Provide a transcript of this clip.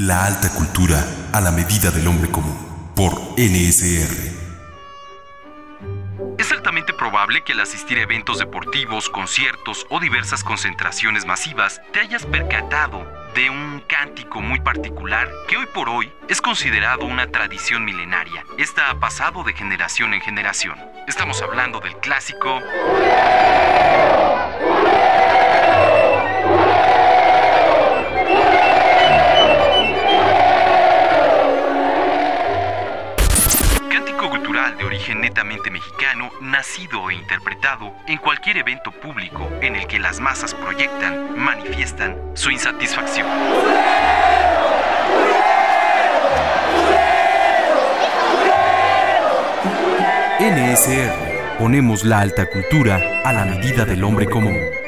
La alta cultura a la medida del hombre común. Por NSR. Es altamente probable que al asistir a eventos deportivos, conciertos o diversas concentraciones masivas te hayas percatado de un cántico muy particular que hoy por hoy es considerado una tradición milenaria. Esta ha pasado de generación en generación. Estamos hablando del clásico... de origen netamente mexicano, nacido e interpretado en cualquier evento público en el que las masas proyectan, manifiestan su insatisfacción. NSR. Ponemos la alta cultura a la medida del hombre común.